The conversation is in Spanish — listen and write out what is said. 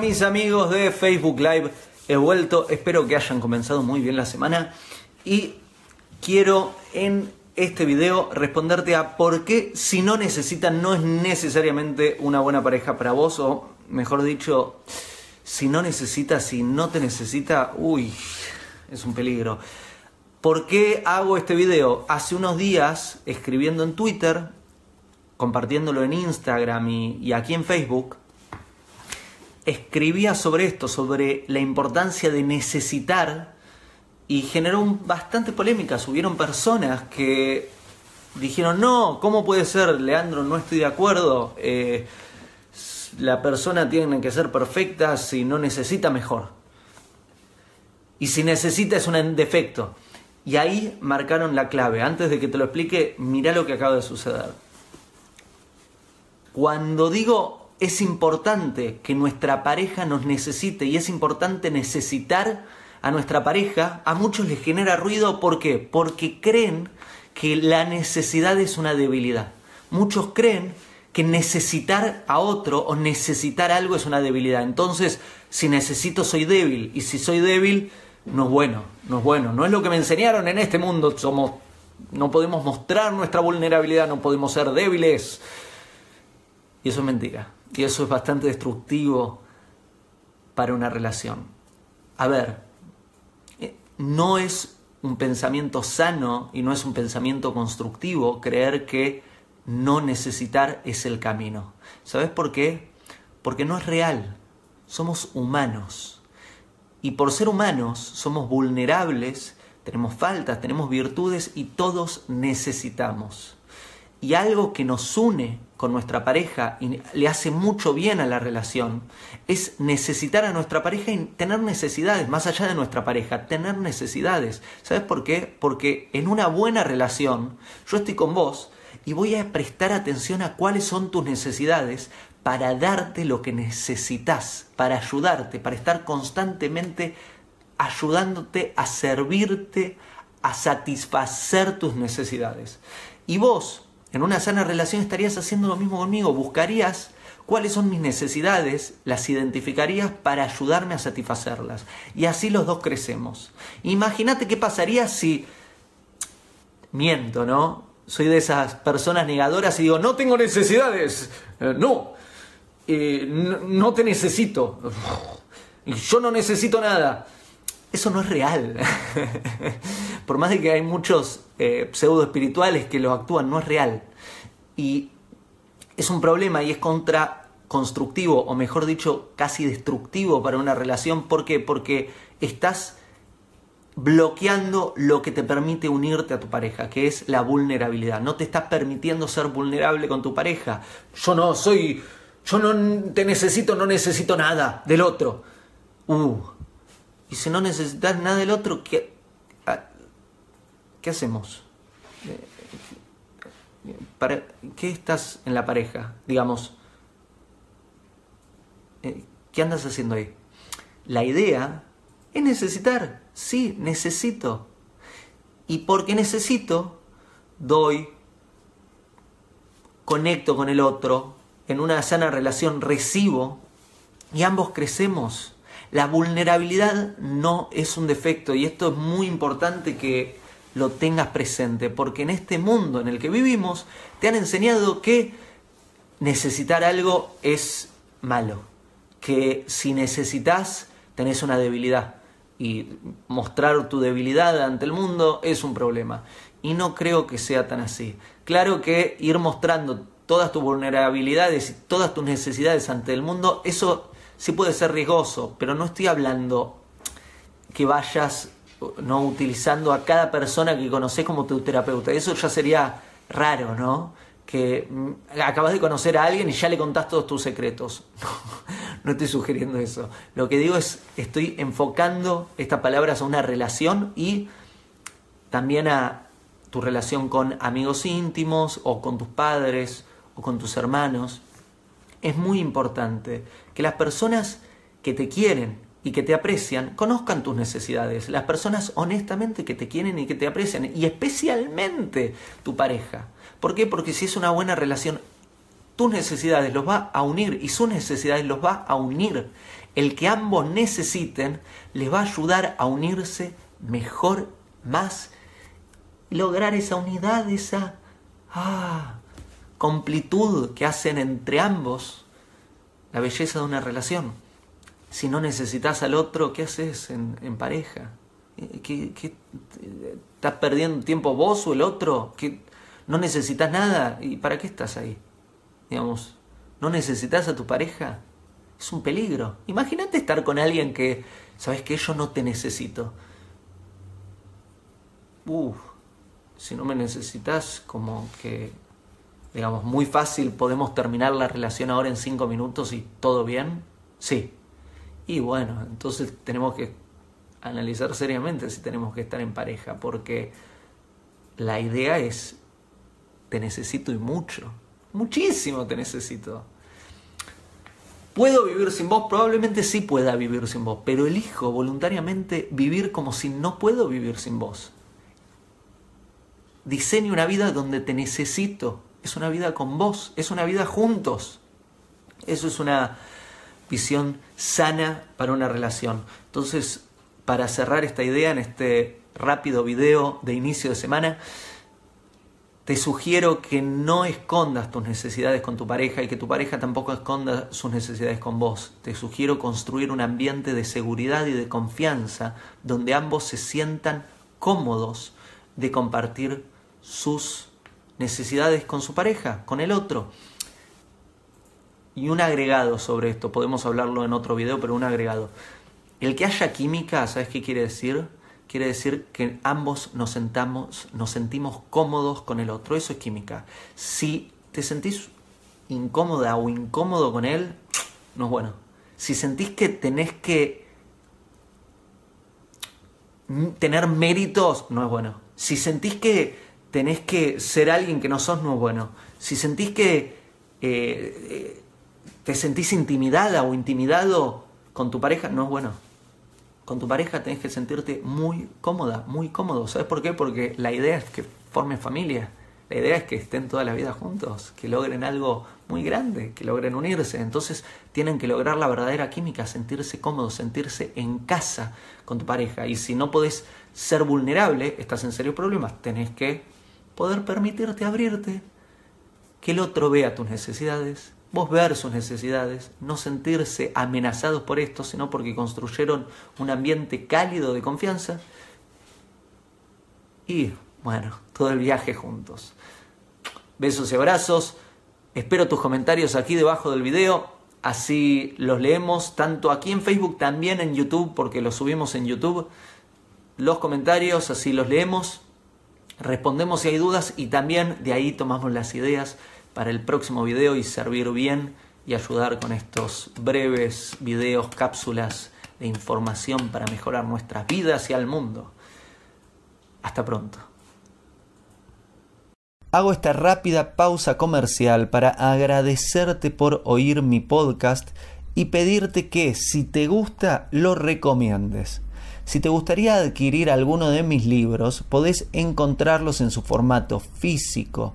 Mis amigos de Facebook Live, he vuelto, espero que hayan comenzado muy bien la semana y quiero en este video responderte a por qué si no necesitan no es necesariamente una buena pareja para vos o mejor dicho, si no necesitas, si no te necesita, uy, es un peligro. ¿Por qué hago este video? Hace unos días, escribiendo en Twitter, compartiéndolo en Instagram y, aquí en Facebook, escribía sobre esto, sobre la importancia de necesitar y generó bastante polémica. Hubieron personas que dijeron, no, ¿cómo puede ser, Leandro? No estoy de acuerdo. Eh, la persona tiene que ser perfecta, si no necesita, mejor. Y si necesita es un defecto. Y ahí marcaron la clave. Antes de que te lo explique, mira lo que acaba de suceder. Cuando digo es importante que nuestra pareja nos necesite y es importante necesitar a nuestra pareja, a muchos les genera ruido. ¿Por qué? Porque creen que la necesidad es una debilidad. Muchos creen que necesitar a otro o necesitar algo es una debilidad. Entonces, si necesito soy débil y si soy débil, no es bueno, no es bueno. No es lo que me enseñaron en este mundo. Somos, no podemos mostrar nuestra vulnerabilidad, no podemos ser débiles. Y eso es mentira. Y eso es bastante destructivo para una relación. A ver, eh, no es un pensamiento sano y no es un pensamiento constructivo creer que no necesitar es el camino. ¿Sabes por qué? Porque no es real. Somos humanos. Y por ser humanos somos vulnerables, tenemos faltas, tenemos virtudes y todos necesitamos. Y algo que nos une con nuestra pareja y le hace mucho bien a la relación es necesitar a nuestra pareja y tener necesidades, más allá de nuestra pareja, tener necesidades. ¿Sabes por qué? Porque en una buena relación, yo estoy con vos y voy a prestar atención a cuáles son tus necesidades para darte lo que necesitas, para ayudarte, para estar constantemente ayudándote a servirte, a satisfacer tus necesidades. Y vos, en una sana relación, estarías haciendo lo mismo conmigo, buscarías cuáles son mis necesidades, las identificarías para ayudarme a satisfacerlas. Y así los dos crecemos. Imagínate qué pasaría si... Miento, ¿no? Soy de esas personas negadoras y digo, no tengo necesidades. Eh, no, eh, no, te necesito. Yo no necesito nada. Eso no es real. Por más de que hay muchos eh, pseudo espirituales que lo actúan, no es real. Y es un problema y es contra constructivo, o mejor dicho, casi destructivo para una relación. ¿Por qué? Porque estás bloqueando lo que te permite unirte a tu pareja, que es la vulnerabilidad. No te estás permitiendo ser vulnerable con tu pareja. Yo no soy, yo no te necesito, no necesito nada del otro. Uh, y si no necesitas nada del otro, ¿qué, ¿qué hacemos? ¿Para qué estás en la pareja? Digamos, eh, ¿qué andas haciendo ahí? La idea es necesitar. Sí, necesito. Y porque necesito, doy, conecto con el otro, en una sana relación recibo y ambos crecemos. La vulnerabilidad no es un defecto y esto es muy importante que lo tengas presente porque en este mundo en el que vivimos te han enseñado que necesitar algo es malo, que si necesitas tenés una debilidad y mostrar tu debilidad ante el mundo es un problema. Y no creo que sea tan así. Claro que ir mostrando todas tus vulnerabilidades y todas tus necesidades ante el mundo, eso sí puede ser riesgoso, pero no estoy hablando que vayas no utilizando a cada persona que conoces como tu terapeuta. Eso ya sería raro, ¿no? Que mm, acabas de conocer a alguien y ya le contás todos tus secretos. no estoy sugiriendo eso. Lo que digo es, estoy enfocando estas palabras a una relación y también a tu relación con amigos íntimos o con tus padres o con tus hermanos. Es muy importante que las personas que te quieren y que te aprecian conozcan tus necesidades. Las personas honestamente que te quieren y que te aprecian. Y especialmente tu pareja. ¿Por qué? Porque si es una buena relación, tus necesidades los va a unir y sus necesidades los va a unir. El que ambos necesiten les va a ayudar a unirse mejor, más, lograr esa unidad, esa ah, completud que hacen entre ambos la belleza de una relación. Si no necesitas al otro, ¿qué haces en, pareja? ¿Qué, estás perdiendo tiempo vos o el otro? ¿Que no necesitas nada? ¿Y para qué estás ahí? Digamos, ¿no necesitas a tu pareja? Es un peligro. Imagínate estar con alguien que, ¿sabes que Yo no te necesito. Uf, si no me necesitas, como que, digamos, muy fácil podemos terminar la relación ahora en cinco minutos y todo bien. Sí, y bueno, entonces tenemos que analizar seriamente si tenemos que estar en pareja, porque la idea es, te necesito y mucho, muchísimo te necesito. ¿Puedo vivir sin vos? Probablemente sí pueda vivir sin vos, pero elijo voluntariamente vivir como si no puedo vivir sin vos. Diseño una vida donde te necesito, es una vida con vos, es una vida juntos. Eso es una visión sana para una relación. Entonces, para cerrar esta idea en este rápido video de inicio de semana, te sugiero que no escondas tus necesidades con tu pareja y que tu pareja tampoco esconda sus necesidades con vos. Te sugiero construir un ambiente de seguridad y de confianza donde ambos se sientan cómodos de compartir sus necesidades con su pareja, con el otro. Y un agregado sobre esto, podemos hablarlo en otro video, pero un agregado. El que haya química, ¿sabes qué quiere decir? Quiere decir que ambos nos, sentamos, nos sentimos cómodos con el otro. Eso es química. Si te sentís incómoda o incómodo con él, no es bueno. Si sentís que tenés que tener méritos, no es bueno. Si sentís que tenés que ser alguien que no sos, no es bueno. Si sentís que eh, eh, te sentís intimidada o intimidado con tu pareja, no es bueno. Con tu pareja tenés que sentirte muy cómoda, muy cómodo. ¿Sabes por qué? Porque la idea es que formen familia. La idea es que estén toda la vida juntos, que logren algo muy grande, que logren unirse. Entonces tienen que lograr la verdadera química, sentirse cómodos, sentirse en casa con tu pareja. Y si no podés ser vulnerable, estás en serios problemas. Tenés que poder permitirte abrirte, que el otro vea tus necesidades, vos ver sus necesidades, no sentirse amenazados por esto, sino porque construyeron un ambiente cálido de confianza y, bueno, todo el viaje juntos. Besos y abrazos, espero tus comentarios aquí debajo del video, así los leemos tanto aquí en Facebook, también en YouTube, porque los subimos en YouTube, los comentarios, así los leemos, respondemos si hay dudas y también de ahí tomamos las ideas para el próximo video y servir bien y ayudar con estos breves videos, cápsulas de información para mejorar nuestras vidas y al mundo. Hasta pronto. Hago esta rápida pausa comercial para agradecerte por oír mi podcast y pedirte que si te gusta lo recomiendes. Si te gustaría adquirir alguno de mis libros, podés encontrarlos en su formato físico